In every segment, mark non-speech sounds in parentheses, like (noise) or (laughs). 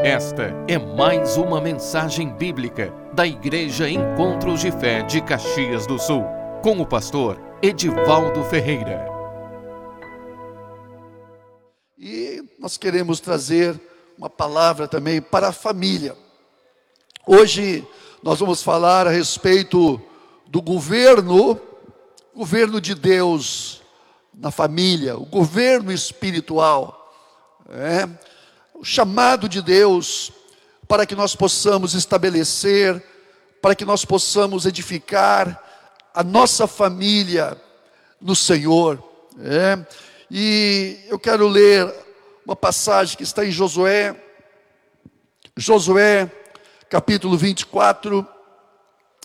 Esta é mais uma mensagem bíblica da Igreja Encontros de Fé de Caxias do Sul, com o pastor Edivaldo Ferreira. E nós queremos trazer uma palavra também para a família. Hoje nós vamos falar a respeito do governo, governo de Deus na família, o governo espiritual. É, o chamado de Deus para que nós possamos estabelecer, para que nós possamos edificar a nossa família no Senhor. É? E eu quero ler uma passagem que está em Josué, Josué, capítulo 24,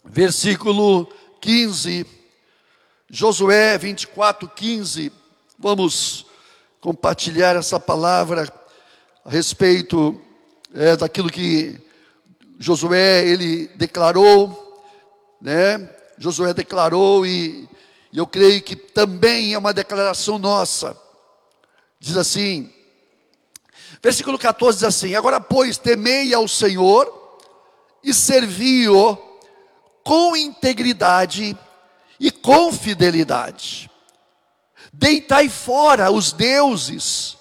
versículo 15. Josué 24, 15. Vamos compartilhar essa palavra a respeito é, daquilo que Josué ele declarou, né? Josué declarou e, e eu creio que também é uma declaração nossa. Diz assim, versículo 14 diz assim: Agora, pois, temei ao Senhor e servi-o com integridade e com fidelidade. Deitai fora os deuses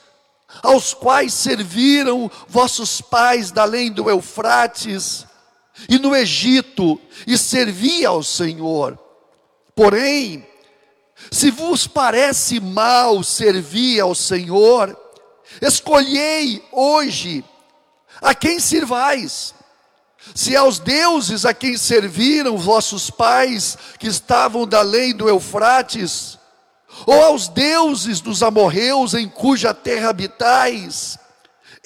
aos quais serviram vossos pais da além do Eufrates e no Egito, e servia ao Senhor. Porém, se vos parece mal servir ao Senhor, escolhei hoje a quem sirvais. Se aos deuses a quem serviram vossos pais, que estavam da além do Eufrates, ou aos deuses dos amorreus em cuja terra habitais,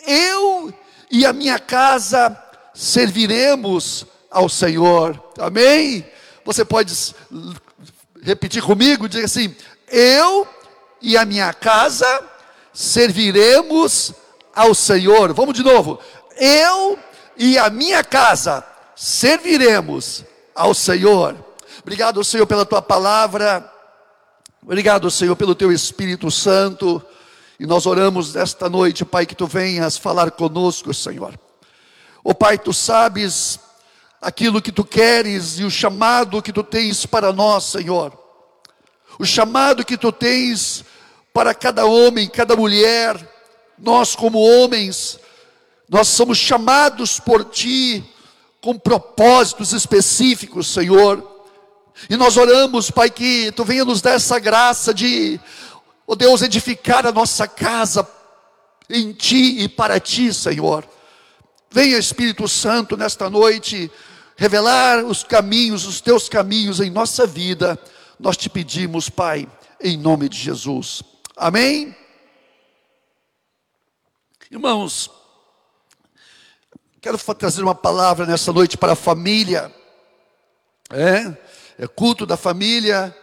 eu e a minha casa serviremos ao Senhor. Amém? Você pode repetir comigo, diga assim: eu e a minha casa serviremos ao Senhor. Vamos de novo. Eu e a minha casa serviremos ao Senhor. Obrigado, Senhor, pela tua palavra. Obrigado, Senhor, pelo teu Espírito Santo. E nós oramos nesta noite, Pai, que tu venhas falar conosco, Senhor. Ó Pai, tu sabes aquilo que tu queres e o chamado que tu tens para nós, Senhor. O chamado que tu tens para cada homem, cada mulher. Nós, como homens, nós somos chamados por ti com propósitos específicos, Senhor e nós oramos, Pai, que Tu venha nos dar essa graça de, ó oh Deus, edificar a nossa casa em Ti e para Ti, Senhor. Venha, Espírito Santo, nesta noite, revelar os caminhos, os Teus caminhos em nossa vida. Nós te pedimos, Pai, em nome de Jesus. Amém? Irmãos, quero trazer uma palavra nessa noite para a família. É? É culto da família,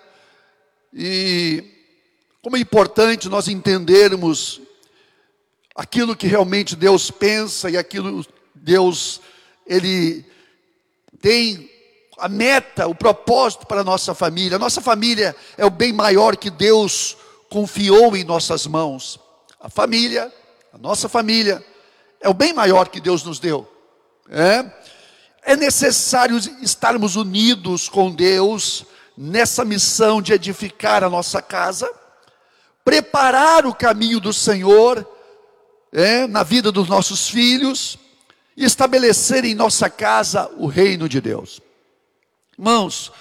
e como é importante nós entendermos aquilo que realmente Deus pensa e aquilo Deus ele tem a meta, o propósito para a nossa família. A nossa família é o bem maior que Deus confiou em nossas mãos. A família, a nossa família, é o bem maior que Deus nos deu. É? É necessário estarmos unidos com Deus nessa missão de edificar a nossa casa, preparar o caminho do Senhor é, na vida dos nossos filhos e estabelecer em nossa casa o reino de Deus. Irmãos,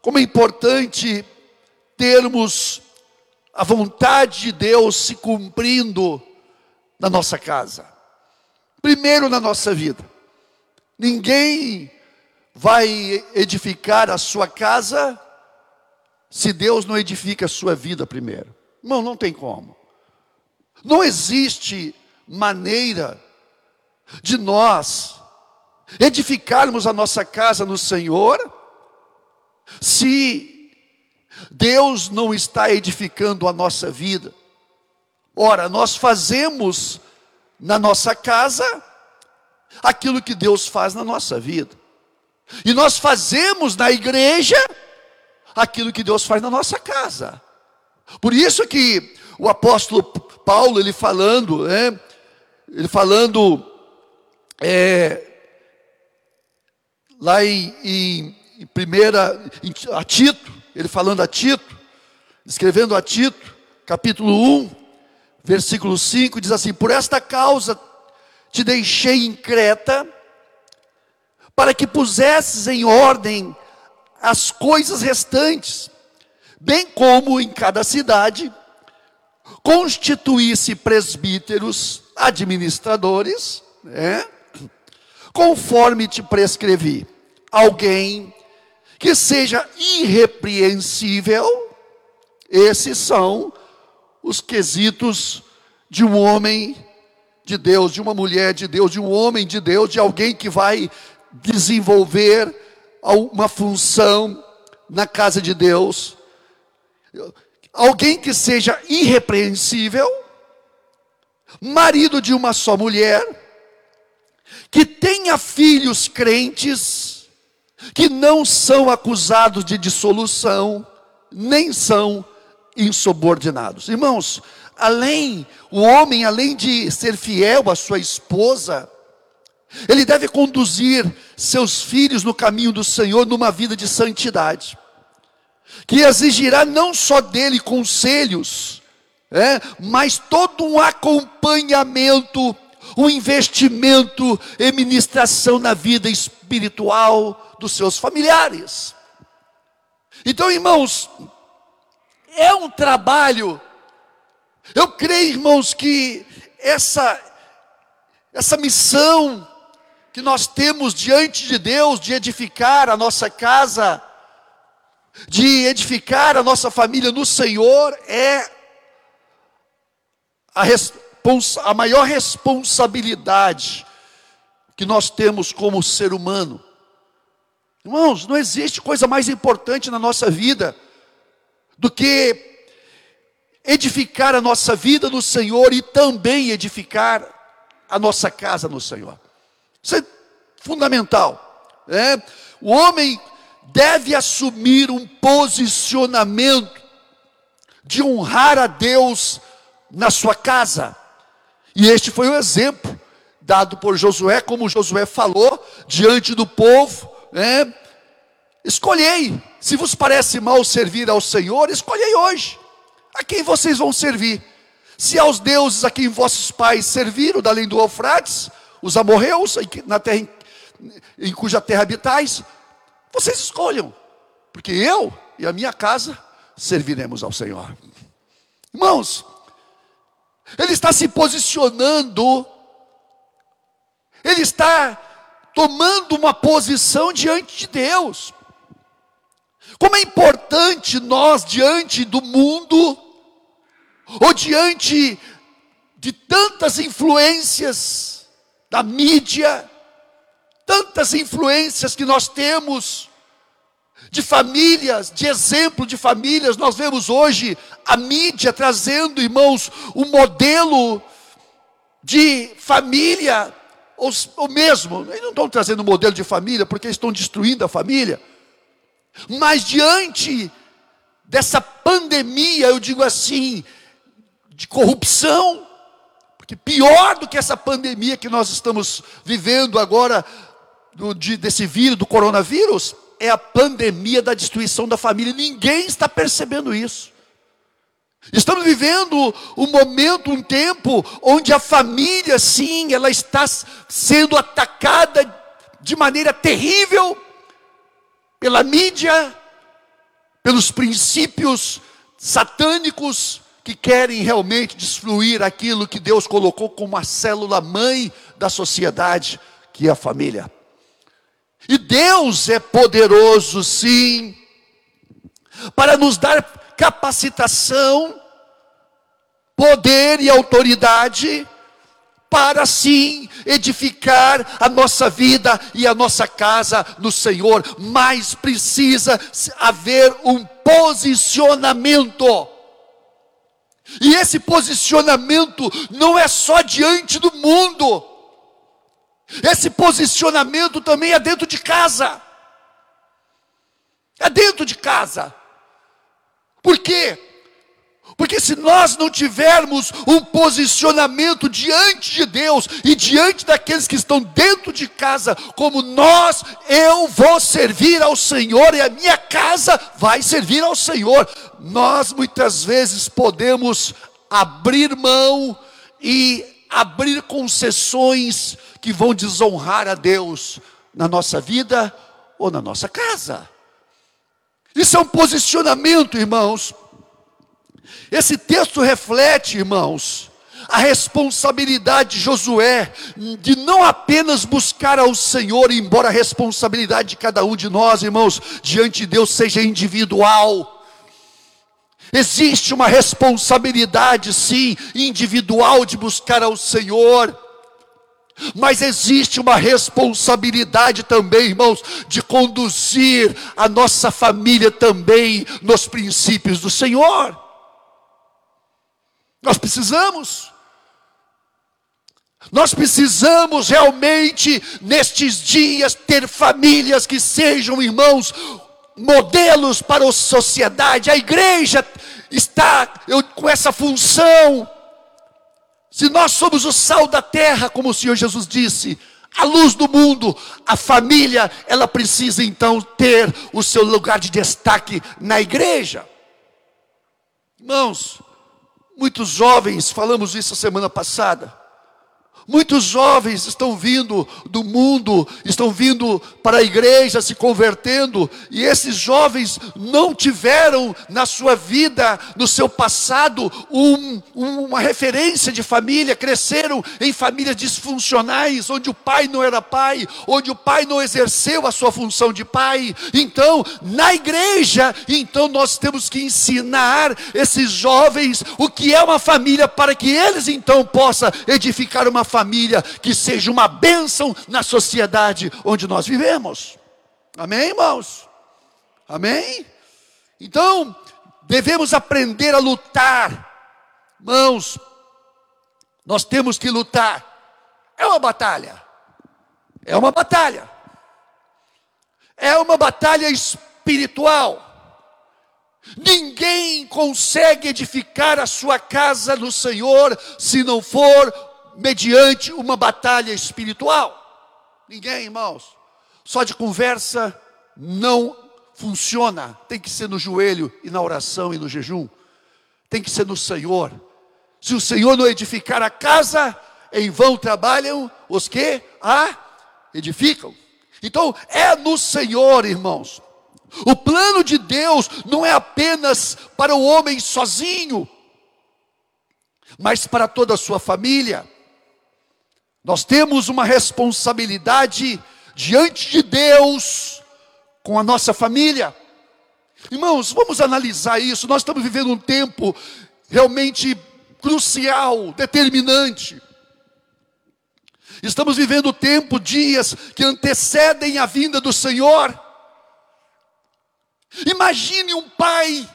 como é importante termos a vontade de Deus se cumprindo na nossa casa, primeiro na nossa vida. Ninguém vai edificar a sua casa se Deus não edifica a sua vida primeiro. Não, não tem como. Não existe maneira de nós edificarmos a nossa casa no Senhor se Deus não está edificando a nossa vida. Ora, nós fazemos na nossa casa aquilo que Deus faz na nossa vida. E nós fazemos na igreja aquilo que Deus faz na nossa casa. Por isso que o apóstolo Paulo, ele falando, né, ele falando é, lá em, em, em primeira, em, a Tito, ele falando a Tito, escrevendo a Tito, capítulo 1, versículo 5, diz assim: Por esta causa te deixei em Creta, para que pusesses em ordem as coisas restantes, bem como em cada cidade constituísse presbíteros, administradores, né? conforme te prescrevi, alguém que seja irrepreensível, esses são os quesitos de um homem de Deus, de uma mulher de Deus, de um homem de Deus, de alguém que vai desenvolver uma função na casa de Deus. Alguém que seja irrepreensível, marido de uma só mulher, que tenha filhos crentes, que não são acusados de dissolução, nem são insubordinados. Irmãos, além, o homem, além de ser fiel à sua esposa, ele deve conduzir seus filhos no caminho do Senhor numa vida de santidade, que exigirá não só dele conselhos, é, mas todo um acompanhamento, um investimento em ministração na vida espiritual dos seus familiares. Então, irmãos, é um trabalho. Eu creio, irmãos, que essa essa missão que nós temos diante de Deus de edificar a nossa casa, de edificar a nossa família no Senhor é a, a maior responsabilidade que nós temos como ser humano. Irmãos, não existe coisa mais importante na nossa vida do que edificar a nossa vida no Senhor e também edificar a nossa casa no Senhor. Isso é fundamental. Né? O homem deve assumir um posicionamento de honrar a Deus na sua casa. E este foi o exemplo dado por Josué, como Josué falou diante do povo, né? Escolhei, se vos parece mal servir ao Senhor, escolhei hoje a quem vocês vão servir. Se aos deuses a quem vossos pais serviram, da além do Eufrates, os amorreus, na terra em, em cuja terra habitais, vocês escolham, porque eu e a minha casa serviremos ao Senhor. Irmãos, ele está se posicionando, ele está tomando uma posição diante de Deus. Como é importante nós, diante do mundo, ou diante de tantas influências da mídia, tantas influências que nós temos, de famílias, de exemplo de famílias, nós vemos hoje a mídia trazendo, irmãos, um modelo de família, ou, ou mesmo, eles não estão trazendo um modelo de família porque eles estão destruindo a família, mas diante dessa pandemia, eu digo assim, de corrupção, porque pior do que essa pandemia que nós estamos vivendo agora, do, de, desse vírus, do coronavírus, é a pandemia da destruição da família. Ninguém está percebendo isso. Estamos vivendo um momento, um tempo, onde a família, sim, ela está sendo atacada de maneira terrível pela mídia, pelos princípios satânicos que querem realmente destruir aquilo que Deus colocou como a célula mãe da sociedade, que é a família. E Deus é poderoso, sim, para nos dar capacitação, poder e autoridade para sim edificar a nossa vida e a nossa casa no Senhor, mas precisa haver um posicionamento. E esse posicionamento não é só diante do mundo, esse posicionamento também é dentro de casa. É dentro de casa. Por quê? Porque se nós não tivermos um posicionamento diante de Deus e diante daqueles que estão dentro de casa, como nós, eu vou servir ao Senhor e a minha casa vai servir ao Senhor, nós muitas vezes podemos abrir mão e abrir concessões que vão desonrar a Deus na nossa vida ou na nossa casa. Isso é um posicionamento, irmãos esse texto reflete, irmãos, a responsabilidade de Josué de não apenas buscar ao Senhor, embora a responsabilidade de cada um de nós, irmãos, diante de Deus seja individual. Existe uma responsabilidade, sim, individual de buscar ao Senhor. Mas existe uma responsabilidade também, irmãos, de conduzir a nossa família também nos princípios do Senhor. Nós precisamos. Nós precisamos realmente, nestes dias, ter famílias que sejam irmãos, modelos para a sociedade. A igreja está com essa função. Se nós somos o sal da terra, como o Senhor Jesus disse, a luz do mundo, a família, ela precisa então ter o seu lugar de destaque na igreja. Irmãos, Muitos jovens, falamos isso a semana passada, Muitos jovens estão vindo do mundo, estão vindo para a igreja, se convertendo, e esses jovens não tiveram na sua vida, no seu passado, um, uma referência de família, cresceram em famílias disfuncionais, onde o pai não era pai, onde o pai não exerceu a sua função de pai. Então, na igreja, então nós temos que ensinar esses jovens o que é uma família, para que eles então possam edificar uma família família que seja uma bênção na sociedade onde nós vivemos. Amém, irmãos? Amém? Então, devemos aprender a lutar. Irmãos, nós temos que lutar. É uma batalha. É uma batalha. É uma batalha espiritual. Ninguém consegue edificar a sua casa no Senhor se não for mediante uma batalha espiritual. Ninguém, irmãos. Só de conversa não funciona. Tem que ser no joelho e na oração e no jejum. Tem que ser no Senhor. Se o Senhor não edificar a casa, em vão trabalham os que a edificam. Então, é no Senhor, irmãos. O plano de Deus não é apenas para o homem sozinho, mas para toda a sua família. Nós temos uma responsabilidade diante de Deus com a nossa família. Irmãos, vamos analisar isso. Nós estamos vivendo um tempo realmente crucial, determinante. Estamos vivendo tempo, dias que antecedem a vinda do Senhor. Imagine um pai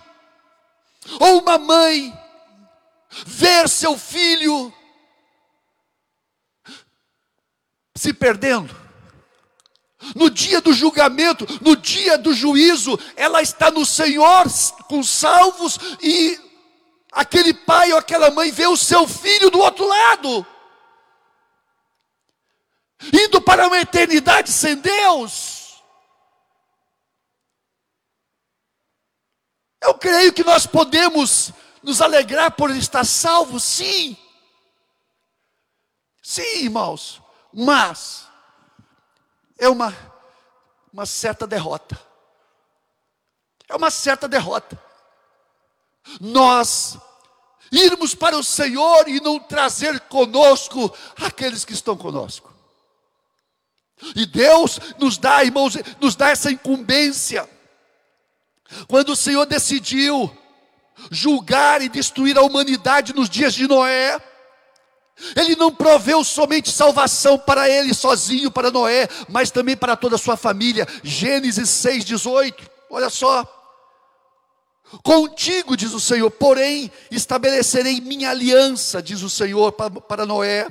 ou uma mãe ver seu filho se perdendo. No dia do julgamento, no dia do juízo, ela está no Senhor com salvos e aquele pai ou aquela mãe vê o seu filho do outro lado, indo para uma eternidade sem Deus. Eu creio que nós podemos nos alegrar por estar salvos, sim. Sim, irmãos mas é uma, uma certa derrota. É uma certa derrota. Nós irmos para o Senhor e não trazer conosco aqueles que estão conosco. E Deus nos dá, irmãos, nos dá essa incumbência. Quando o Senhor decidiu julgar e destruir a humanidade nos dias de Noé, ele não proveu somente salvação para ele sozinho, para Noé, mas também para toda a sua família. Gênesis 6,18. Olha só. Contigo, diz o Senhor, porém estabelecerei minha aliança, diz o Senhor para, Noé.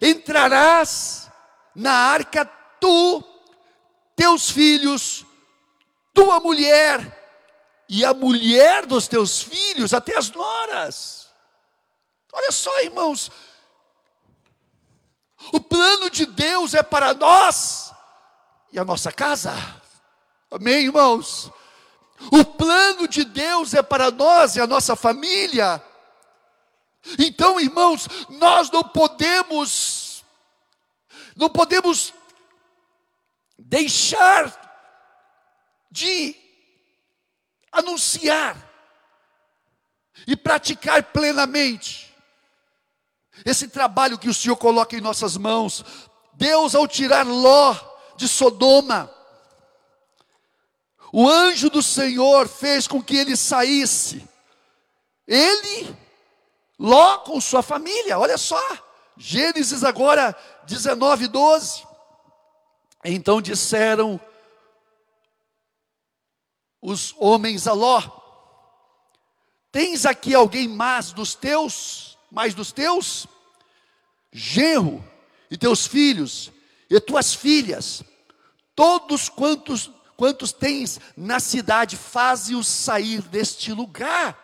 Entrarás na arca tu, teus filhos, tua mulher e a mulher dos teus filhos, até as noras. Olha só, irmãos, o plano de Deus é para nós e a nossa casa. Amém, irmãos? O plano de Deus é para nós e a nossa família. Então, irmãos, nós não podemos, não podemos deixar de anunciar e praticar plenamente esse trabalho que o Senhor coloca em nossas mãos. Deus, ao tirar Ló de Sodoma, o anjo do Senhor fez com que ele saísse. Ele, Ló com sua família, olha só. Gênesis agora 19, 12. Então disseram os homens a Ló: Tens aqui alguém mais dos teus, mais dos teus? Genro e teus filhos e tuas filhas, todos quantos quantos tens na cidade, faze-os sair deste lugar.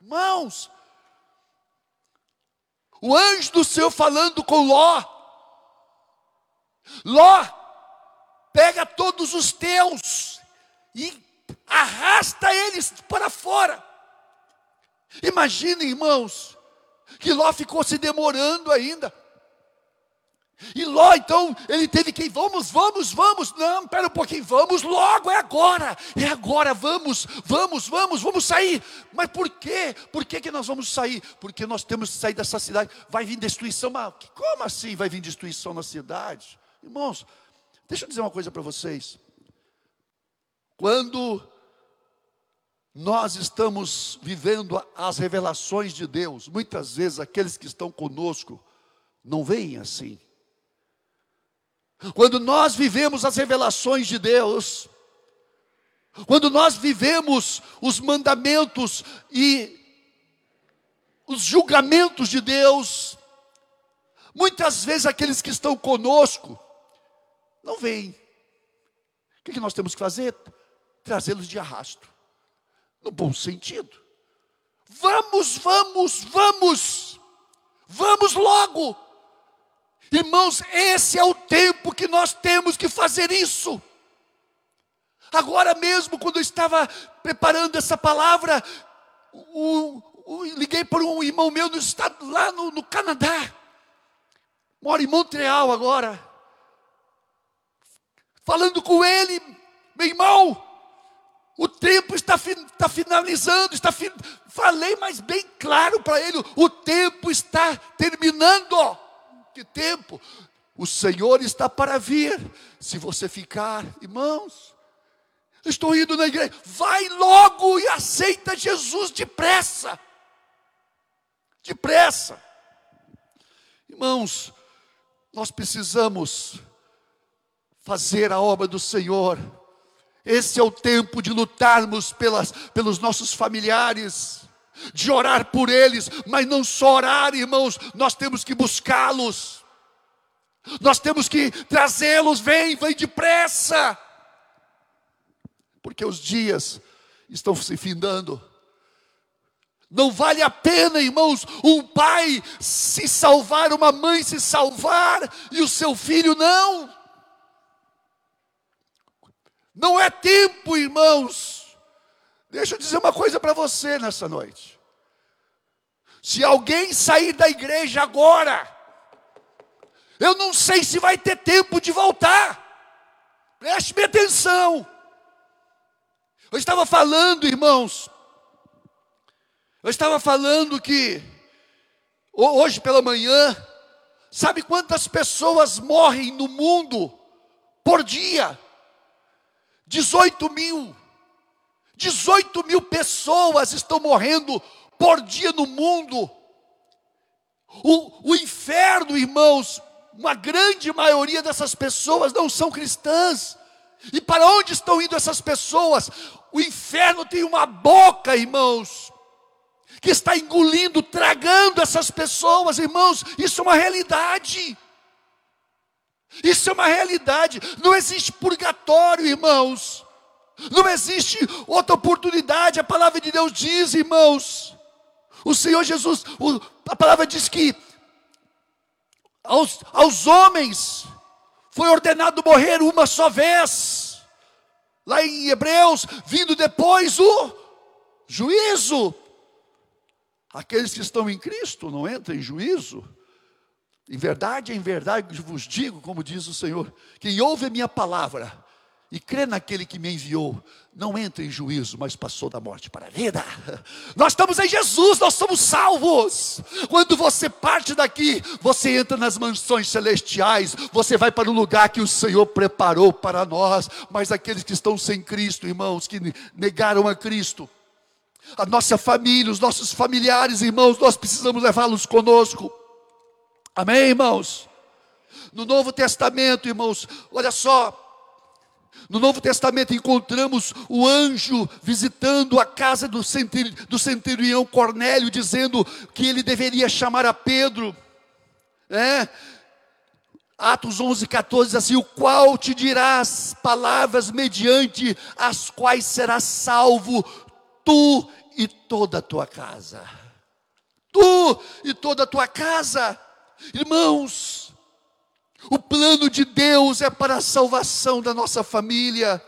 Irmãos, o anjo do Senhor falando com Ló, Ló, pega todos os teus e arrasta eles para fora. Imagine, irmãos, que Ló ficou se demorando ainda. E Ló, então, ele teve que, vamos, vamos, vamos, não, espera um pouquinho, vamos logo, é agora, é agora, vamos, vamos, vamos, vamos sair. Mas por quê? Por que, que nós vamos sair? Porque nós temos que sair dessa cidade, vai vir destruição, mas como assim vai vir destruição na cidade? Irmãos, deixa eu dizer uma coisa para vocês. Quando nós estamos vivendo as revelações de Deus, muitas vezes aqueles que estão conosco não veem assim. Quando nós vivemos as revelações de Deus, quando nós vivemos os mandamentos e os julgamentos de Deus, muitas vezes aqueles que estão conosco não veem. O que nós temos que fazer? Trazê-los de arrasto, no bom sentido. Vamos, vamos, vamos, vamos logo. Irmãos, esse é o tempo que nós temos que fazer isso. Agora mesmo, quando eu estava preparando essa palavra, o, o, liguei para um irmão meu no estado, lá no, no Canadá, mora em Montreal agora, falando com ele, meu irmão, o tempo está, está finalizando, está fin... falei, mas bem claro para ele, o tempo está terminando que tempo? O Senhor está para vir. Se você ficar, irmãos, estou indo na igreja, vai logo e aceita Jesus depressa. Depressa. Irmãos, nós precisamos fazer a obra do Senhor. Esse é o tempo de lutarmos pelas, pelos nossos familiares de orar por eles, mas não só orar, irmãos, nós temos que buscá-los, nós temos que trazê-los, vem, vem depressa, porque os dias estão se findando. Não vale a pena, irmãos, um pai se salvar, uma mãe se salvar e o seu filho não. Não é tempo, irmãos, Deixa eu dizer uma coisa para você nessa noite. Se alguém sair da igreja agora, eu não sei se vai ter tempo de voltar. Preste atenção. Eu estava falando, irmãos, eu estava falando que hoje pela manhã, sabe quantas pessoas morrem no mundo por dia? 18 mil. 18 mil pessoas estão morrendo por dia no mundo. O, o inferno, irmãos, uma grande maioria dessas pessoas não são cristãs. E para onde estão indo essas pessoas? O inferno tem uma boca, irmãos, que está engolindo, tragando essas pessoas, irmãos. Isso é uma realidade. Isso é uma realidade. Não existe purgatório, irmãos. Não existe outra oportunidade. A palavra de Deus diz, irmãos. O Senhor Jesus, o, a palavra diz que aos, aos homens foi ordenado morrer uma só vez. Lá em Hebreus, vindo depois o juízo. Aqueles que estão em Cristo não entram em juízo. Em verdade, em verdade vos digo, como diz o Senhor, quem ouve a minha palavra e crê naquele que me enviou, não entra em juízo, mas passou da morte para a vida. (laughs) Nós estamos em Jesus, nós somos salvos. Quando você parte daqui, você entra nas mansões celestiais, você vai para o lugar que o Senhor preparou para nós. Mas aqueles que estão sem Cristo, irmãos, que negaram a Cristo, a nossa família, os nossos familiares, irmãos, nós precisamos levá-los conosco. Amém, irmãos? No Novo Testamento, irmãos, olha só, no Novo Testamento encontramos o anjo visitando a casa do, centuri do centurião Cornélio, dizendo que ele deveria chamar a Pedro. É? Atos 11, 14 diz assim: O qual te dirás palavras mediante as quais serás salvo, tu e toda a tua casa. Tu e toda a tua casa. Irmãos, o plano de Deus é para a salvação da nossa família.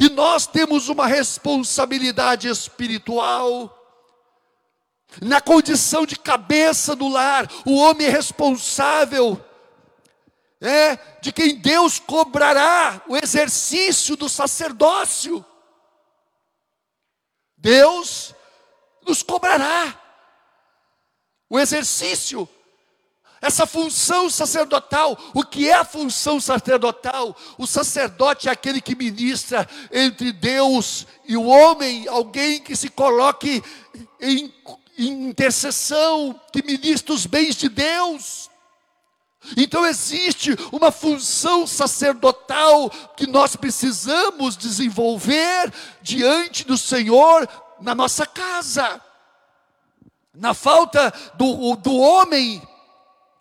E nós temos uma responsabilidade espiritual. Na condição de cabeça do lar, o homem é responsável é de quem Deus cobrará o exercício do sacerdócio. Deus nos cobrará o exercício essa função sacerdotal, o que é a função sacerdotal? O sacerdote é aquele que ministra entre Deus e o homem, alguém que se coloque em, intercessão, que ministra os bens de Deus. Então existe uma função sacerdotal que nós precisamos desenvolver diante do Senhor na nossa casa. Na falta do, do homem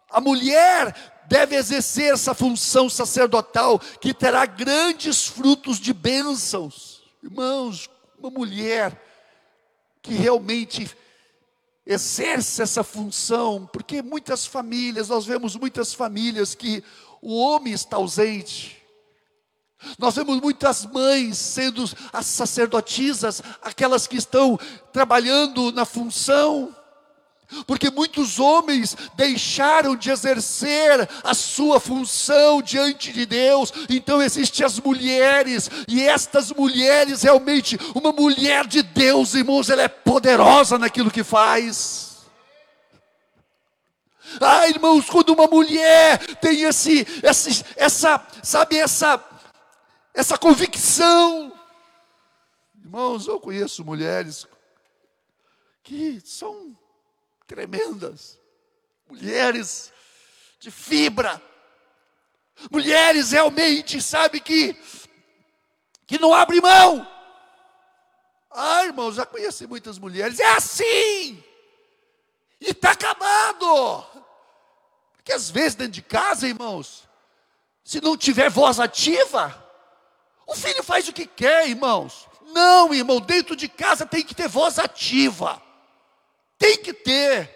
a mulher deve exercer essa função sacerdotal que terá grandes frutos de bênçãos. Irmãos, uma mulher que realmente exerce essa função, porque muitas famílias, nós vemos muitas famílias que o homem está ausente. Nós vemos muitas mães sendo as sacerdotisas, aquelas que estão trabalhando na função porque muitos homens deixaram de exercer a sua função diante de Deus, então existem as mulheres, e estas mulheres, realmente, uma mulher de Deus, irmãos, ela é poderosa naquilo que faz. Ah, irmãos, quando uma mulher tem esse, esse essa, sabe, essa, essa convicção, irmãos, eu conheço mulheres que são tremendas, mulheres de fibra, mulheres realmente, sabe que que não abre mão. Ah, irmão, já conheci muitas mulheres, é assim, e está acabado. Porque às vezes dentro de casa, irmãos, se não tiver voz ativa, o filho faz o que quer, irmãos. Não, irmão, dentro de casa tem que ter voz ativa. Tem que ter.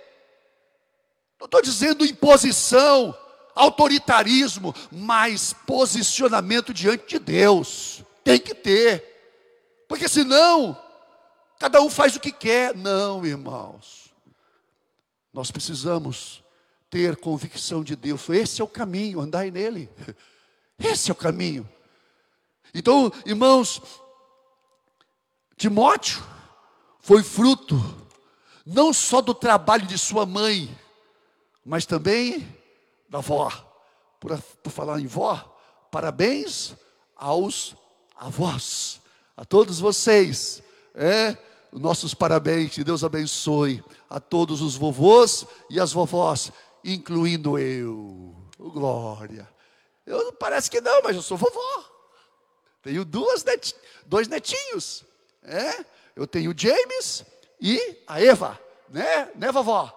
Não estou dizendo imposição, autoritarismo, mas posicionamento diante de Deus. Tem que ter. Porque senão, cada um faz o que quer. Não, irmãos. Nós precisamos ter convicção de Deus. Esse é o caminho, andai nele. (laughs) Esse é o caminho. Então, irmãos, Timóteo foi fruto não só do trabalho de sua mãe, mas também da avó. Por, por falar em vó, parabéns aos avós, a todos vocês, é, nossos parabéns, que Deus abençoe a todos os vovôs e as vovós, incluindo eu. Glória. Eu parece que não, mas eu sou vovó. Tenho duas dois netinhos. É? Eu tenho James e a Eva, né? Né, vovó?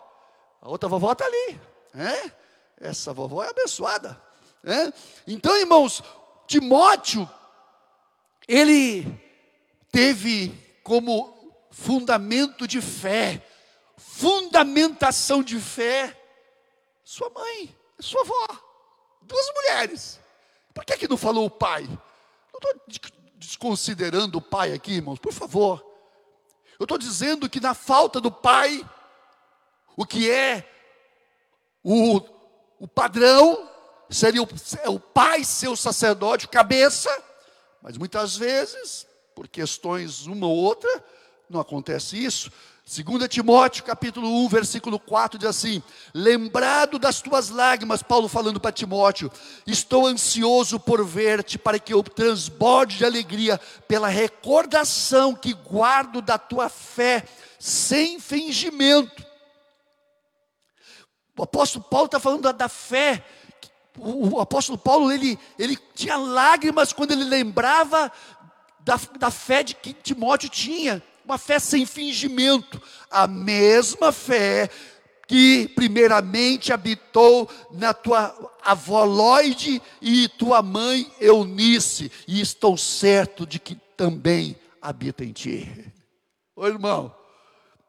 A outra vovó está ali, né? Essa vovó é abençoada, né? Então, irmãos, Timóteo, ele teve como fundamento de fé, fundamentação de fé, sua mãe, sua avó, duas mulheres. Por que, que não falou o pai? Não estou desconsiderando o pai aqui, irmãos, por favor. Eu estou dizendo que na falta do pai, o que é o, o padrão seria o, é o pai ser o sacerdote, cabeça, mas muitas vezes, por questões uma ou outra, não acontece isso. 2 Timóteo capítulo 1, versículo 4 diz assim: Lembrado das tuas lágrimas, Paulo falando para Timóteo, estou ansioso por ver-te, para que eu transborde de alegria pela recordação que guardo da tua fé, sem fingimento. O apóstolo Paulo está falando da, da fé. O, o, apóstolo Paulo ele, ele tinha lágrimas quando ele lembrava da, da fé de que Timóteo tinha uma fé sem fingimento, a mesma fé que primeiramente habitou na tua avó Lloyd e tua mãe Eunice, e estou certo de que também habita em ti. Ô irmão,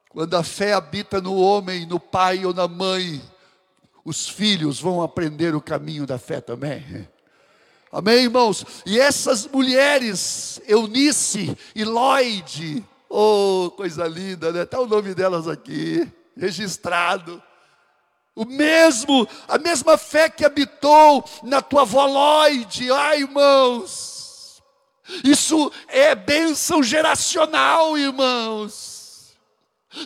quando a fé habita no homem, no pai ou na mãe, os filhos vão aprender o caminho da fé também. Amém, irmãos? E essas mulheres, Eunice e Lloyd, Oh, coisa linda, né? Está o nome delas aqui, registrado. O mesmo, a mesma fé que habitou na tua voloide, ai irmãos. Isso é bênção geracional, irmãos.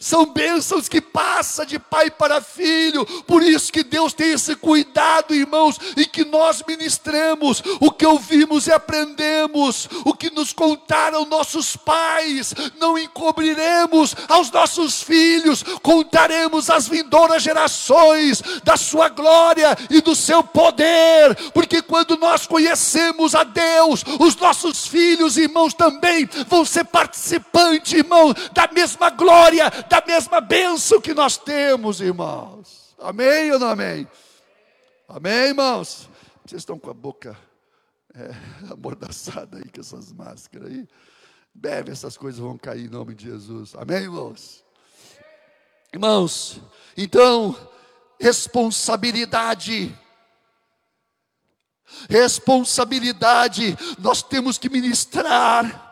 São bênçãos que passa de pai para filho. Por isso que Deus tem esse cuidado, irmãos, e que nós ministremos o que ouvimos e aprendemos, o que nos contaram nossos pais. Não encobriremos aos nossos filhos, contaremos às vindouras gerações da sua glória e do seu poder, porque quando nós conhecemos a Deus, os nossos filhos, irmãos, também vão ser participantes, irmão, da mesma glória da mesma bênção que nós temos, irmãos. Amém ou não amém? Amém, irmãos? Vocês estão com a boca é, (laughs) amordaçada aí com essas máscaras aí. Bebe, essas coisas vão cair em nome de Jesus. Amém, irmãos? Irmãos, então, responsabilidade. Responsabilidade, nós temos que ministrar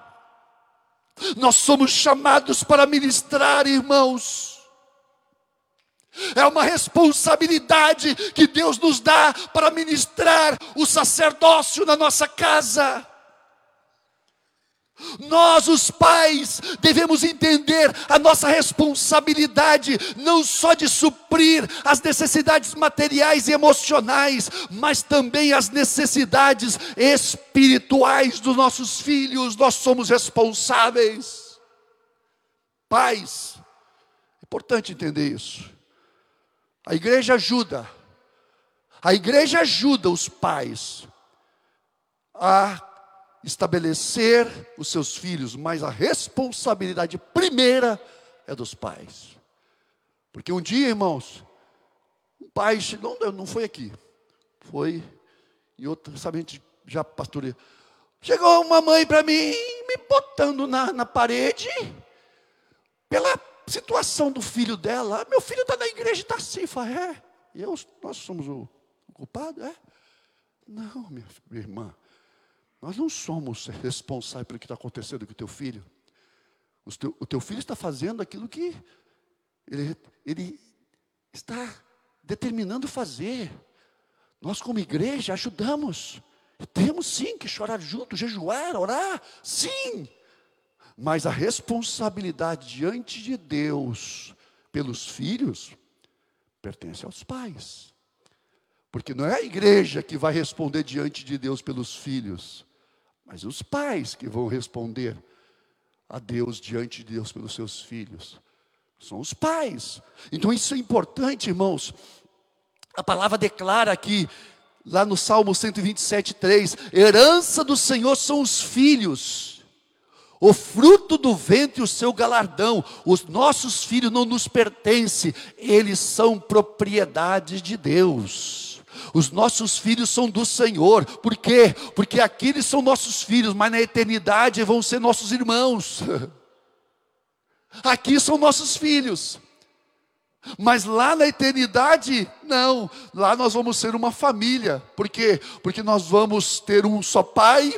nós somos chamados para ministrar, irmãos. É uma responsabilidade que Deus nos dá para ministrar o sacerdócio na nossa casa. Nós, os pais, devemos entender a nossa responsabilidade, não só de suprir as necessidades materiais e emocionais, mas também as necessidades espirituais dos nossos filhos. Nós somos responsáveis. Pais, é importante entender isso. A igreja ajuda, a igreja ajuda os pais a estabelecer os seus filhos, mas a responsabilidade primeira é dos pais. Porque um dia, irmãos, um pai, não, não foi aqui, foi em outro, sabe, já pastoreia. Chegou uma mãe para mim, me botando na, na parede, pela situação do filho dela. Meu filho está na igreja e está assim. Fala, é, eu, nós somos o, o culpado? É? Não, minha, minha irmã. Nós não somos (laughs) responsáveis pelo que está acontecendo com o teu filho. O teu, o teu filho está fazendo aquilo que ele, ele está determinando fazer. Nós, como igreja, ajudamos. Temos sim que chorar junto, jejuar, orar, sim. Mas a responsabilidade diante de Deus pelos filhos pertence aos pais. Porque não é a igreja que vai responder diante de Deus pelos filhos mas os pais que vão responder a Deus diante de Deus pelos seus filhos. São os pais. Então isso é importante, irmãos. A palavra declara aqui, lá no Salmo 127, 3: herança do Senhor são os filhos, o fruto do ventre, o seu galardão. Os nossos filhos não nos pertencem, eles são propriedade de Deus. Os nossos filhos são do Senhor. Por quê? Porque aqui eles são nossos filhos, mas na eternidade vão ser nossos irmãos. (laughs) Aqui são nossos filhos. Mas lá na eternidade, não. Lá nós vamos ser uma família. Por quê? Porque nós vamos ter um só pai,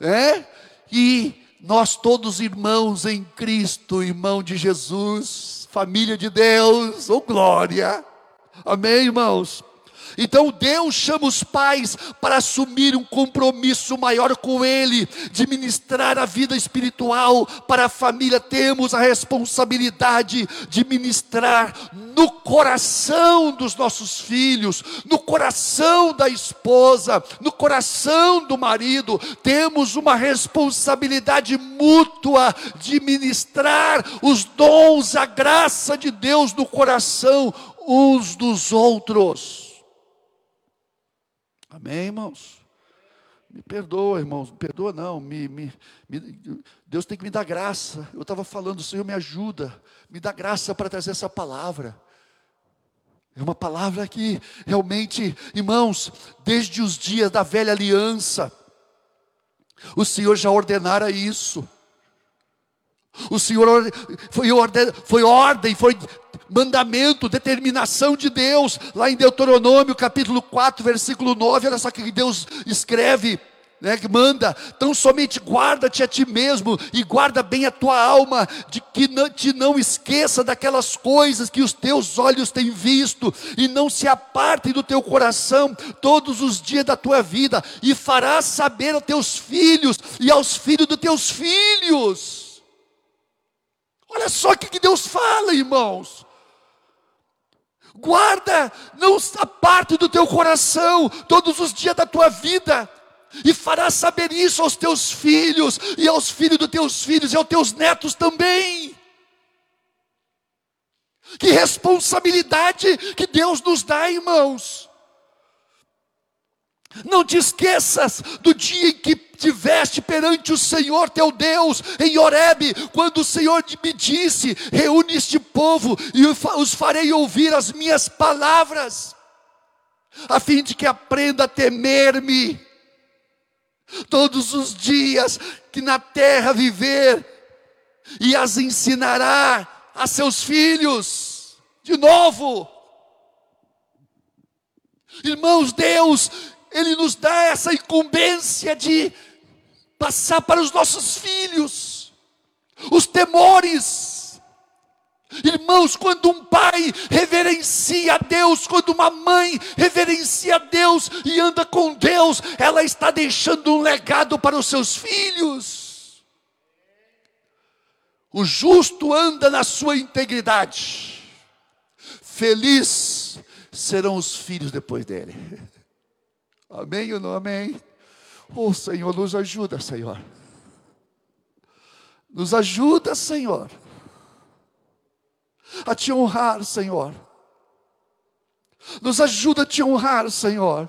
né? E nós todos irmãos em Cristo, irmão de Jesus, família de Deus, oh glória. Amém, irmãos? Então Deus chama os pais para assumir um compromisso maior com Ele, de ministrar a vida espiritual para a família. Temos a responsabilidade de ministrar no coração dos nossos filhos, no coração da esposa, no coração do marido. Temos uma responsabilidade mútua de ministrar os dons, a graça de Deus no coração uns dos outros. Amém, irmãos? Me perdoa, irmãos, me perdoa não, me, me, me, Deus tem que me dar graça. Eu estava falando, Senhor, me ajuda, me dá graça para trazer essa palavra. É uma palavra que realmente, irmãos, desde os dias da velha aliança, o Senhor já ordenara isso. O Senhor foi ordem, foi ordem, foi mandamento, determinação de Deus, lá em Deuteronômio capítulo 4, versículo 9, olha só que Deus escreve, né, que manda, tão somente guarda-te a ti mesmo e guarda bem a tua alma, de que não, te não esqueça daquelas coisas que os teus olhos têm visto, e não se aparte do teu coração todos os dias da tua vida, e farás saber aos teus filhos e aos filhos dos teus filhos. Olha só o que Deus fala, irmãos guarda, não aparte do teu coração todos os dias da tua vida, e farás saber isso aos teus filhos, e aos filhos dos teus filhos, e aos teus netos também. Que responsabilidade que Deus nos dá, irmãos. Não te esqueças do dia em que tiveste perante o Senhor teu Deus em Horebe, quando o Senhor me disse: reúne este povo e os farei ouvir as minhas palavras, a fim de que aprenda a temer-me todos os dias que na terra viver, e as ensinará a seus filhos, de novo. Irmãos, Deus ele nos dá essa incumbência de passar para os nossos filhos os temores. Irmãos, quando um pai reverencia a Deus, quando uma mãe reverencia a Deus e anda com Deus, ela está deixando um legado para os seus filhos. O justo anda na sua integridade, feliz serão os filhos depois dele. (laughs) Amém ou não amém? Oh Senhor, nos ajuda, Senhor. Nos ajuda, Senhor, a te honrar, Senhor. Nos ajuda a te honrar, Senhor,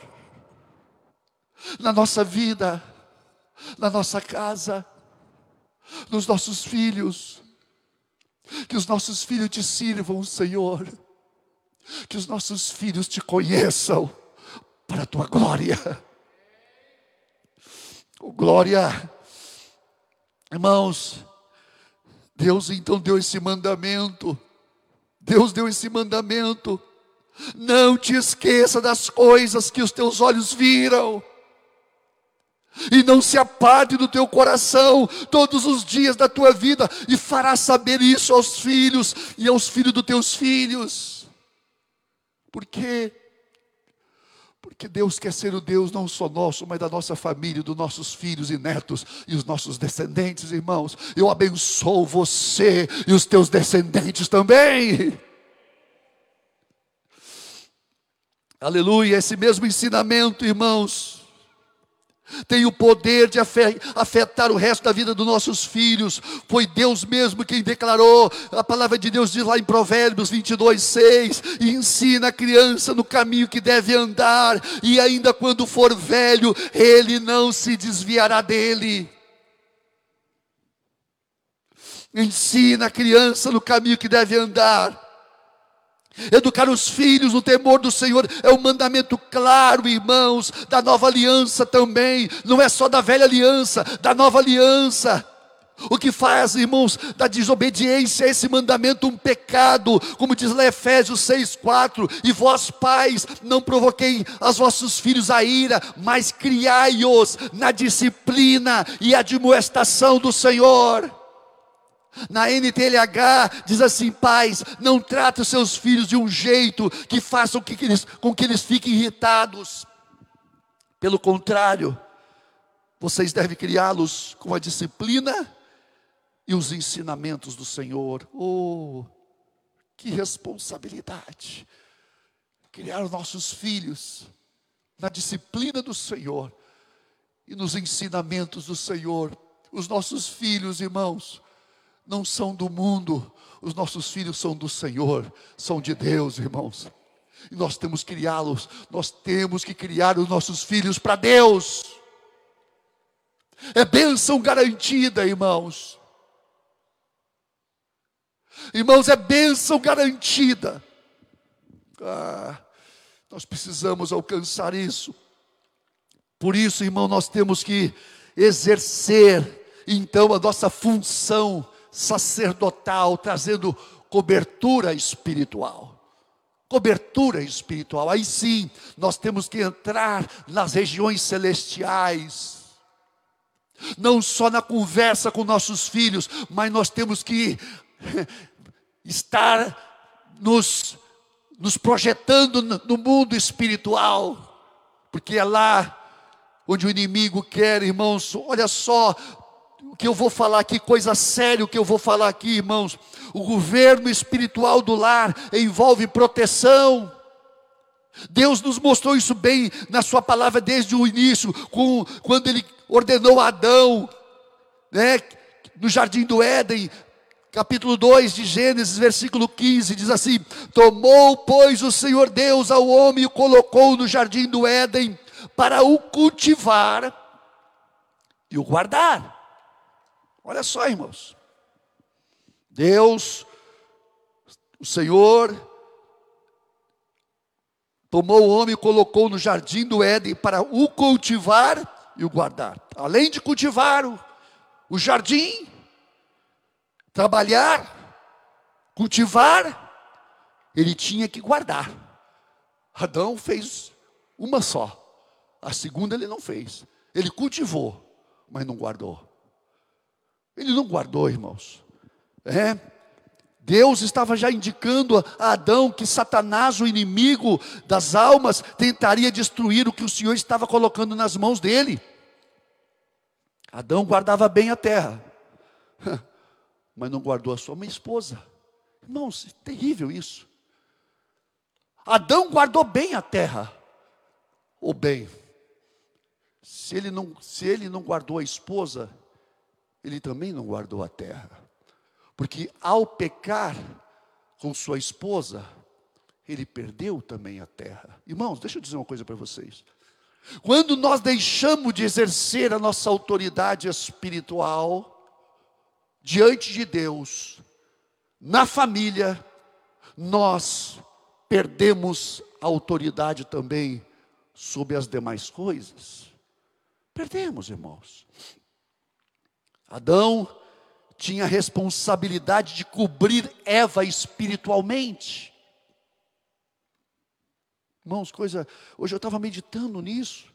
na nossa vida, na nossa casa, nos nossos filhos. Que os nossos filhos te sirvam, Senhor. Que os nossos filhos te conheçam para a tua glória. Oh, glória. Irmãos, Deus então deu esse mandamento. Deus deu esse mandamento. Não te esqueça das coisas que os teus olhos viram. E não se aparte do teu coração todos os dias da tua vida, e fará saber isso aos filhos e aos filhos dos teus filhos. Por quê? Porque Deus quer ser o Deus não só nosso, mas da nossa família, dos nossos filhos e netos e os nossos descendentes, irmãos. Eu abençoo você e os teus descendentes também. Aleluia, esse mesmo ensinamento, irmãos, tem o poder de afetar o resto da vida dos nossos filhos. Foi Deus mesmo quem declarou. A palavra de Deus diz lá em Provérbios 22, 6: e ensina a criança no caminho que deve andar, e ainda quando for velho, ele não se desviará dele. Ensina a criança no caminho que deve andar, Educar os filhos no temor do Senhor é um mandamento claro, irmãos, da nova aliança também, não é só da velha aliança, da nova aliança. O que faz, irmãos, da desobediência a esse mandamento um pecado, como diz lá Efésios 6,4: E vós, pais, não provoquei aos vossos filhos a ira, mas criai-os na disciplina e admoestação do Senhor. Na NTLH diz assim: pais, não trate os seus filhos de um jeito que faça com que eles, com que eles fiquem irritados. Pelo contrário, vocês devem criá-los com a disciplina e os ensinamentos do Senhor. Oh, que responsabilidade! Criar os nossos filhos na disciplina do Senhor e nos ensinamentos do Senhor. Os nossos filhos, irmãos, não são do mundo, os nossos filhos são do Senhor, são de Deus, irmãos. E nós temos que criá-los, nós temos que criar os nossos filhos para Deus. É bênção garantida, irmãos. Irmãos, é bênção garantida. Ah, nós precisamos alcançar isso. Por isso, irmão, nós temos que exercer então a nossa função sacerdotal, trazendo cobertura espiritual. Cobertura espiritual. Aí sim, nós temos que entrar nas regiões celestiais. Não só na conversa com nossos filhos, mas nós temos que (laughs) estar nos, nos projetando no mundo espiritual, porque é lá onde o inimigo quer, irmãos, olha só, que eu vou falar aqui, coisa séria o que eu vou falar aqui, irmãos. O governo espiritual do lar envolve proteção. Deus nos mostrou isso bem na Sua palavra desde o início, com, quando Ele ordenou a Adão, né, no jardim do Éden, capítulo 2 de Gênesis, versículo 15, diz assim: Tomou, pois, o Senhor Deus ao homem e o colocou no jardim do Éden para o cultivar e o guardar. Olha só, irmãos. Deus, o Senhor, tomou o homem e colocou no jardim do Éden para o cultivar e o guardar. Além de cultivar o, o jardim, trabalhar, cultivar, ele tinha que guardar. Adão fez uma só, a segunda ele não fez. Ele cultivou, mas não guardou. Ele não guardou, irmãos. É. Deus estava já indicando a Adão que Satanás, o inimigo das almas, tentaria destruir o que o Senhor estava colocando nas mãos dele. Adão guardava bem a terra. (laughs) mas não guardou a sua mãe esposa. Irmãos, é terrível isso. Adão guardou bem a terra, o bem. Se ele não, se ele não guardou a esposa, ele também não guardou a terra. Porque ao pecar com sua esposa, ele perdeu também a terra. Irmãos, deixa eu dizer uma coisa para vocês. Quando nós deixamos de exercer a nossa autoridade espiritual, diante de Deus, na família, nós perdemos a autoridade também sobre as demais coisas. Perdemos, irmãos. Adão tinha a responsabilidade de cobrir Eva espiritualmente. Irmãos, coisa. Hoje eu estava meditando nisso.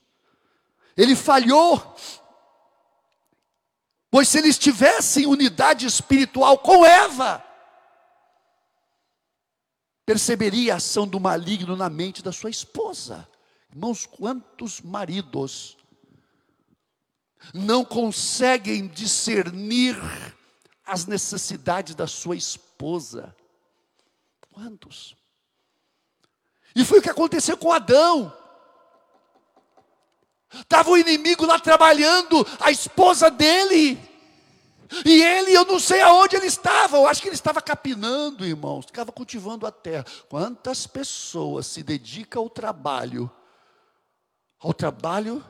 Ele falhou Pois se eles tivessem unidade espiritual com Eva, perceberia a ação do maligno na mente da sua esposa. Irmãos, quantos maridos não conseguem discernir as necessidades da sua esposa? Quantos? E foi o que aconteceu com Adão. Estava o inimigo lá trabalhando, a esposa dele. E ele, eu não sei aonde ele estava, eu acho que ele estava capinando, irmãos, estava cultivando a terra. Quantas pessoas se dedicam ao trabalho? Ao trabalho,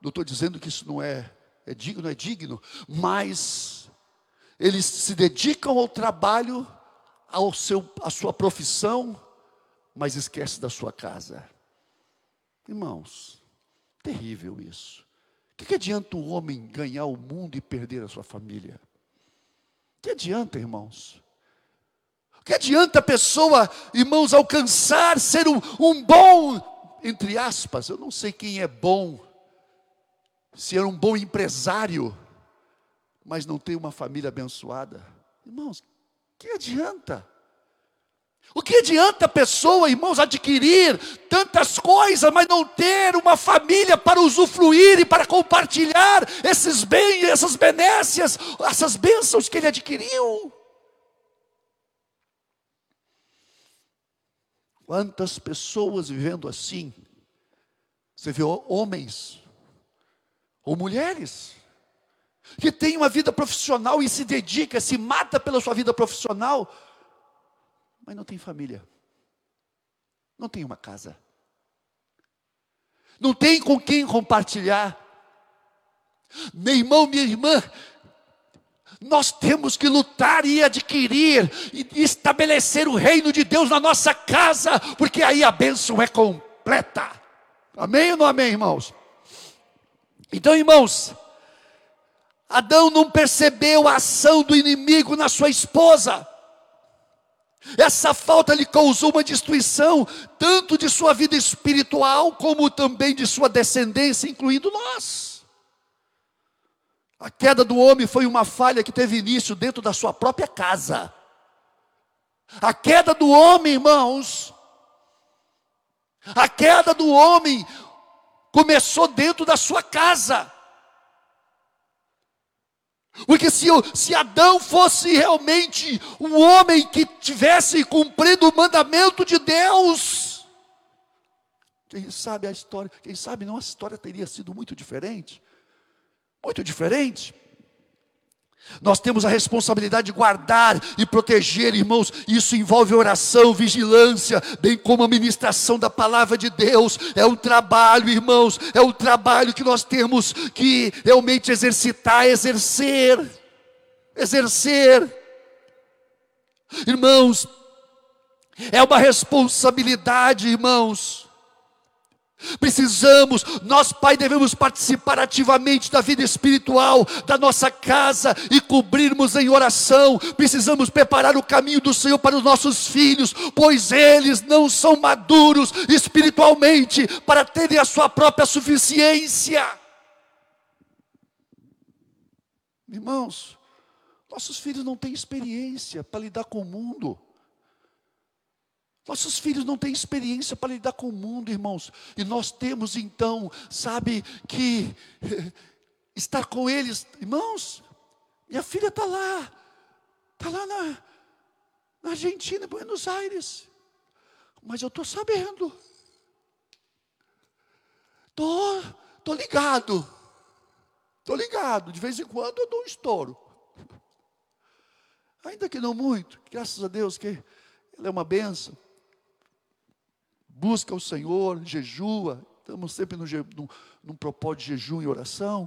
não estou dizendo que isso não é, é digno, é digno, mas eles se dedicam ao trabalho, ao seu, à sua profissão, mas esquece da sua casa. Irmãos, terrível isso. O que, que adianta um homem ganhar o mundo e perder a sua família? O que adianta, irmãos? O que adianta a pessoa, irmãos, alcançar, ser um, um bom, entre aspas, eu não sei quem é bom, ser um bom empresário, mas não ter uma família abençoada? Irmãos, que adianta? O que adianta a pessoa, irmãos, adquirir tantas coisas, mas não ter uma família para usufruir e para compartilhar esses bens, essas benécias, essas bênçãos que ele adquiriu? Quantas pessoas vivendo assim? Você vê homens ou mulheres que têm uma vida profissional e se dedica, se mata pela sua vida profissional, mas não tem família, não tem uma casa, não tem com quem compartilhar. Meu irmão, minha irmã, nós temos que lutar e adquirir e estabelecer o reino de Deus na nossa casa, porque aí a bênção é completa. Amém ou não amém, irmãos? Então, irmãos, Adão não percebeu a ação do inimigo na sua esposa. Essa falta lhe causou uma destruição, tanto de sua vida espiritual, como também de sua descendência, incluindo nós. A queda do homem foi uma falha que teve início dentro da sua própria casa. A queda do homem, irmãos, a queda do homem começou dentro da sua casa. Porque se, se Adão fosse realmente um homem que tivesse cumprido o mandamento de Deus, quem sabe a história, quem sabe não a história teria sido muito diferente. Muito diferente. Nós temos a responsabilidade de guardar e proteger, irmãos. Isso envolve oração, vigilância, bem como a ministração da palavra de Deus. É um trabalho, irmãos, é um trabalho que nós temos que realmente exercitar, exercer. Exercer. Irmãos, é uma responsabilidade, irmãos. Precisamos, nós, Pai, devemos participar ativamente da vida espiritual da nossa casa e cobrirmos em oração. Precisamos preparar o caminho do Senhor para os nossos filhos, pois eles não são maduros espiritualmente para terem a sua própria suficiência. Irmãos, nossos filhos não têm experiência para lidar com o mundo. Nossos filhos não têm experiência para lidar com o mundo, irmãos. E nós temos então, sabe, que (laughs) estar com eles. Irmãos, minha filha está lá, está lá na, na Argentina, Buenos Aires. Mas eu estou sabendo. Estou tô, tô ligado. Estou ligado. De vez em quando eu dou um estouro. Ainda que não muito, graças a Deus que ela é uma benção busca o Senhor, jejua, estamos sempre no, num, propósito de jejum e oração,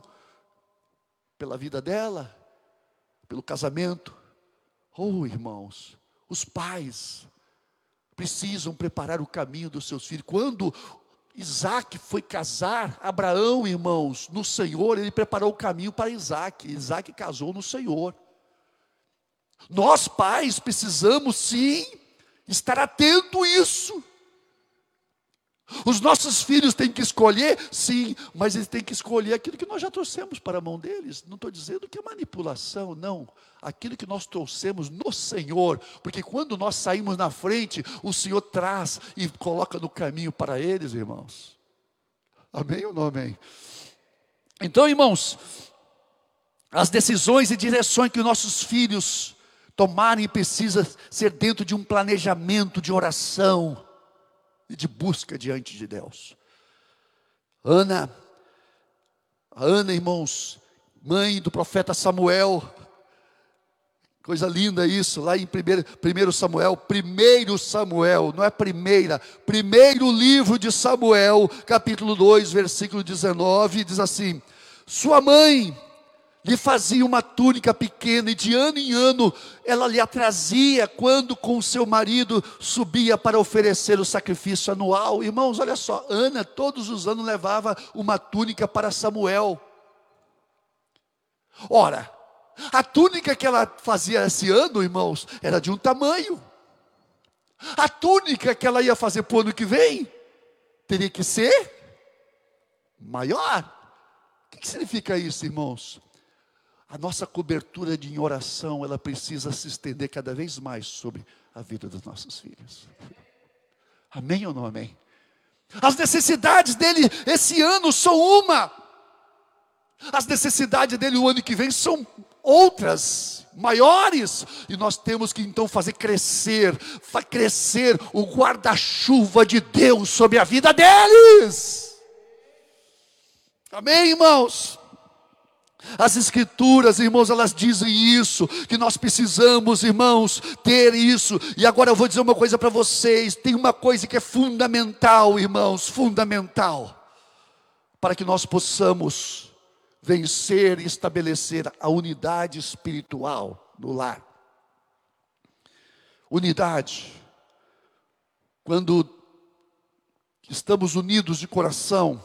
pela vida dela, pelo casamento. Oh, irmãos, os pais precisam preparar o caminho dos seus filhos. Quando Isaac foi casar, Abraão, irmãos, no Senhor, ele preparou o caminho para Isaac. Isaac casou no Senhor. Nós, pais, precisamos sim estar atento a isso. Os nossos filhos têm que escolher, sim, mas eles têm que escolher aquilo que nós já trouxemos para a mão deles. Não estou dizendo que é manipulação, não. Aquilo que nós trouxemos no Senhor, porque quando nós saímos na frente, o Senhor traz e coloca no caminho para eles, irmãos. Amém ou não amém? Então, irmãos, as decisões e direções que nossos filhos tomarem precisa ser dentro de um planejamento de oração de busca diante de Deus. Ana, Ana, irmãos, mãe do profeta Samuel, coisa linda isso, lá em 1 Samuel, primeiro Samuel, não é primeira, primeiro livro de Samuel, capítulo 2, versículo 19, diz assim: Sua mãe lhe fazia uma túnica pequena e de ano em ano ela lhe a trazia quando com seu marido subia para oferecer o sacrifício anual. Irmãos, olha só, Ana todos os anos levava uma túnica para Samuel. Ora, a túnica que ela fazia esse ano, irmãos, era de um tamanho. A túnica que ela ia fazer para o ano que vem teria que ser maior. O que significa isso, irmãos? A nossa cobertura de oração, ela precisa se estender cada vez mais sobre a vida dos nossos filhos. Amém ou não amém? As necessidades dele esse ano são uma. As necessidades dele o ano que vem são outras, maiores, e nós temos que então fazer crescer, crescer o guarda-chuva de Deus sobre a vida deles. Amém, irmãos? As escrituras, irmãos, elas dizem isso, que nós precisamos, irmãos, ter isso. E agora eu vou dizer uma coisa para vocês: tem uma coisa que é fundamental, irmãos, fundamental, para que nós possamos vencer e estabelecer a unidade espiritual no lar. Unidade. Quando estamos unidos de coração,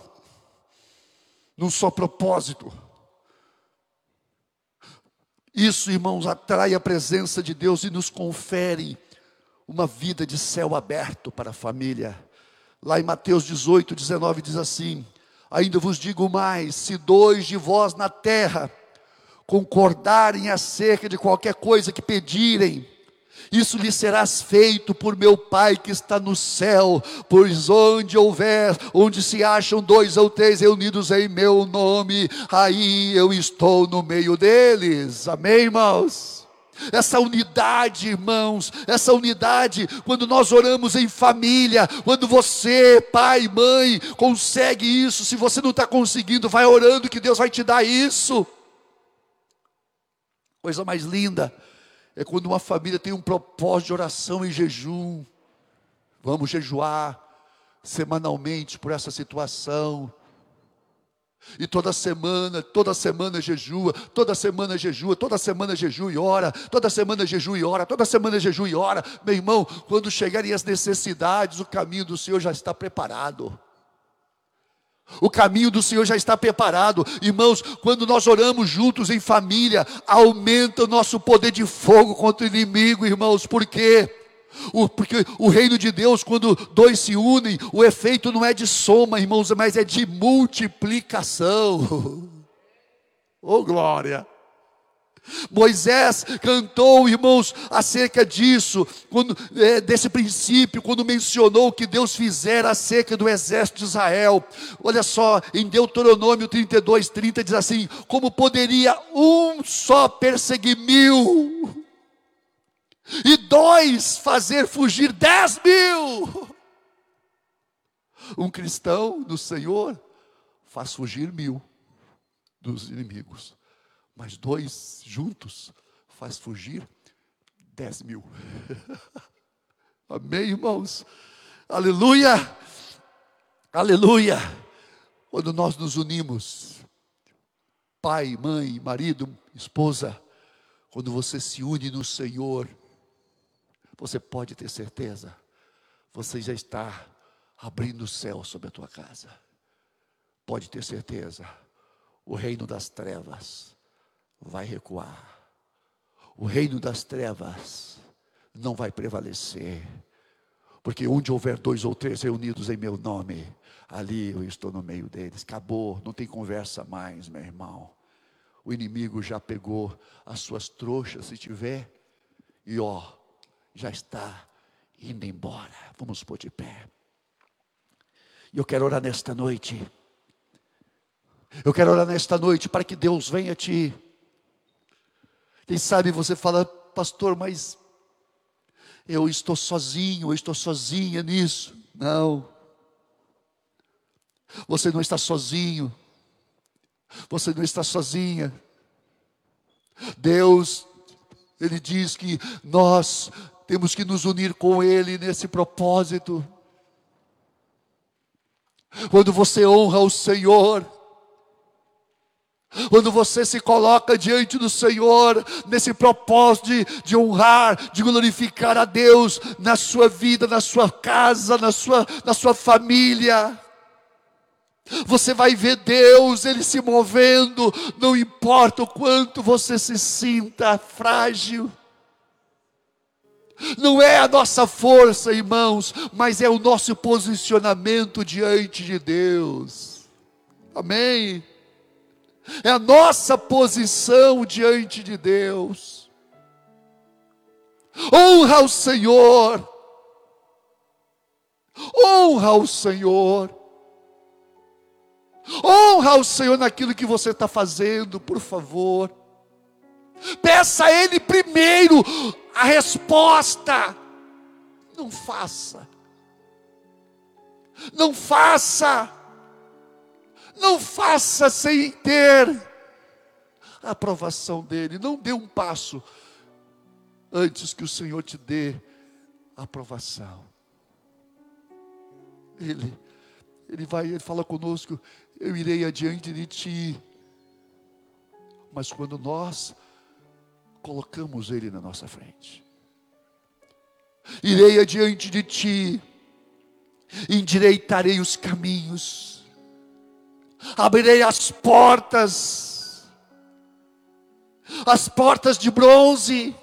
num só propósito, isso, irmãos, atrai a presença de Deus e nos confere uma vida de céu aberto para a família. Lá em Mateus 18, 19 diz assim: Ainda vos digo mais: se dois de vós na terra concordarem acerca de qualquer coisa que pedirem, isso lhe será feito por meu Pai que está no céu, pois onde houver, onde se acham dois ou três reunidos em meu nome, aí eu estou no meio deles. Amém, irmãos? Essa unidade, irmãos, essa unidade, quando nós oramos em família, quando você, pai, mãe, consegue isso, se você não está conseguindo, vai orando que Deus vai te dar isso. Coisa mais linda é quando uma família tem um propósito de oração e jejum. Vamos jejuar semanalmente por essa situação. E toda semana, toda semana jejua, toda semana jejua, toda semana jejua e ora, toda semana jejua e ora, toda semana jejua e ora. Meu irmão, quando chegarem as necessidades, o caminho do Senhor já está preparado. O caminho do Senhor já está preparado. Irmãos, quando nós oramos juntos em família, aumenta o nosso poder de fogo contra o inimigo, irmãos. Por quê? O, porque o reino de Deus, quando dois se unem, o efeito não é de soma, irmãos, mas é de multiplicação. (laughs) Oh glória! Moisés cantou, irmãos, acerca disso, quando, é, desse princípio, quando mencionou o que Deus fizera acerca do exército de Israel. Olha só, em Deuteronômio 32, 30 diz assim: Como poderia um só perseguir mil, e dois fazer fugir dez mil? Um cristão do Senhor faz fugir mil dos inimigos mas dois juntos faz fugir dez mil. (laughs) Amém, irmãos? Aleluia! Aleluia! Quando nós nos unimos, pai, mãe, marido, esposa, quando você se une no Senhor, você pode ter certeza, você já está abrindo o céu sobre a tua casa. Pode ter certeza, o reino das trevas vai recuar. O reino das trevas não vai prevalecer. Porque onde houver dois ou três reunidos em meu nome, ali eu estou no meio deles. Acabou, não tem conversa mais, meu irmão. O inimigo já pegou as suas trouxas, se tiver, e ó, já está indo embora. Vamos pôr de pé. E eu quero orar nesta noite. Eu quero orar nesta noite para que Deus venha te quem sabe você fala, pastor, mas eu estou sozinho, eu estou sozinha nisso. Não. Você não está sozinho. Você não está sozinha. Deus, Ele diz que nós temos que nos unir com Ele nesse propósito. Quando você honra o Senhor, Quando você se coloca diante do Senhor, nesse propósito de, de, honrar, de glorificar a Deus na sua vida, na sua casa, na sua, na sua família, você vai ver Deus, Ele se movendo, não importa o quanto você se sinta frágil. Não é a nossa força, irmãos, mas é o nosso posicionamento diante de Deus. Amém? É a nossa posição diante de Deus. Honra o Senhor, honra o Senhor, honra o Senhor naquilo que você está fazendo, por favor. Peça a Ele primeiro a resposta. Não faça, não faça não faça sem ter a aprovação dele. Não dê um passo antes que o Senhor te dê a aprovação. Ele, ele vai, ele fala conosco, eu irei adiante de ti. Mas quando nós colocamos ele na nossa frente, irei adiante de ti, endireitarei os caminhos abrirei as portas, as portas de bronze,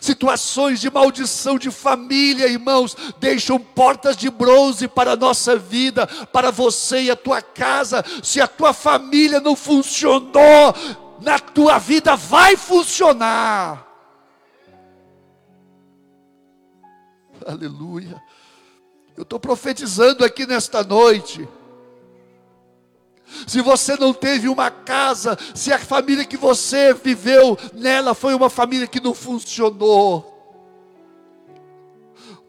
situações de maldição de família, irmãos, deixam portas de bronze para a nossa vida, para você e a tua casa. Se a tua família não funcionou, na tua vida vai funcionar. Aleluia. Eu estou profetizando aqui nesta noite se você não teve uma casa, se a família que você viveu nela foi uma família que não funcionou,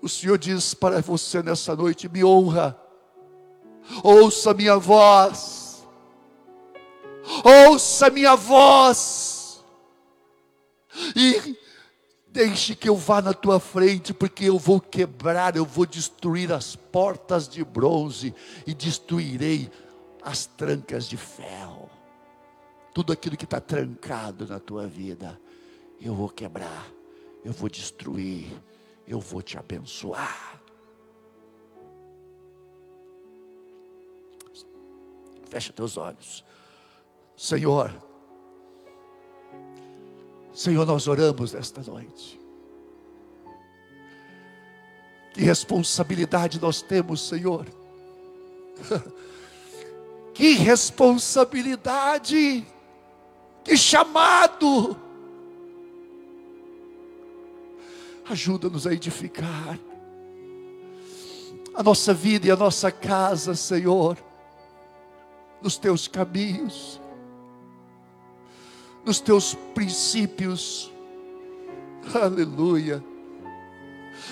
o Senhor diz para você nessa noite: me honra, ouça minha voz, ouça minha voz, e deixe que eu vá na tua frente, porque eu vou quebrar, eu vou destruir as portas de bronze e destruirei as trancas de ferro, tudo aquilo que está trancado na tua vida, eu vou quebrar, eu vou destruir, eu vou te abençoar. Fecha teus olhos, Senhor. Senhor, nós oramos nesta noite. Que responsabilidade nós temos, Senhor. (laughs) Que responsabilidade, que chamado. Ajuda-nos a edificar a nossa vida e a nossa casa, Senhor, nos teus caminhos, nos teus princípios. Aleluia.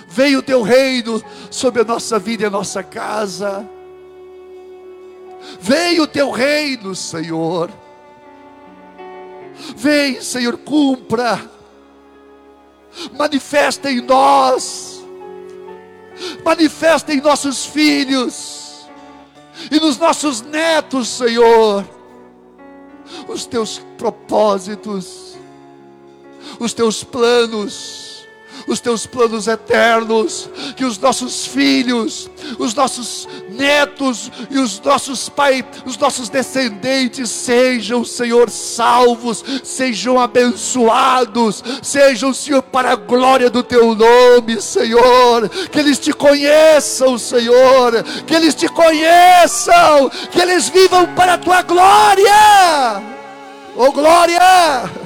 Veio o teu reino sobre a nossa vida e a nossa casa. Venha o teu reino, Senhor. Vem, Senhor, cumpra. Manifesta em nós. Manifesta em nossos filhos. E nos nossos netos, Senhor. Os teus propósitos. Os teus planos os teus planos eternos, que os nossos filhos, os nossos netos e os nossos pais, os nossos descendentes sejam, Senhor, salvos, sejam abençoados, sejam, Senhor, para a glória do teu nome, Senhor, que eles te conheçam, Senhor, que eles te conheçam, que eles vivam para a tua glória. Oh glória!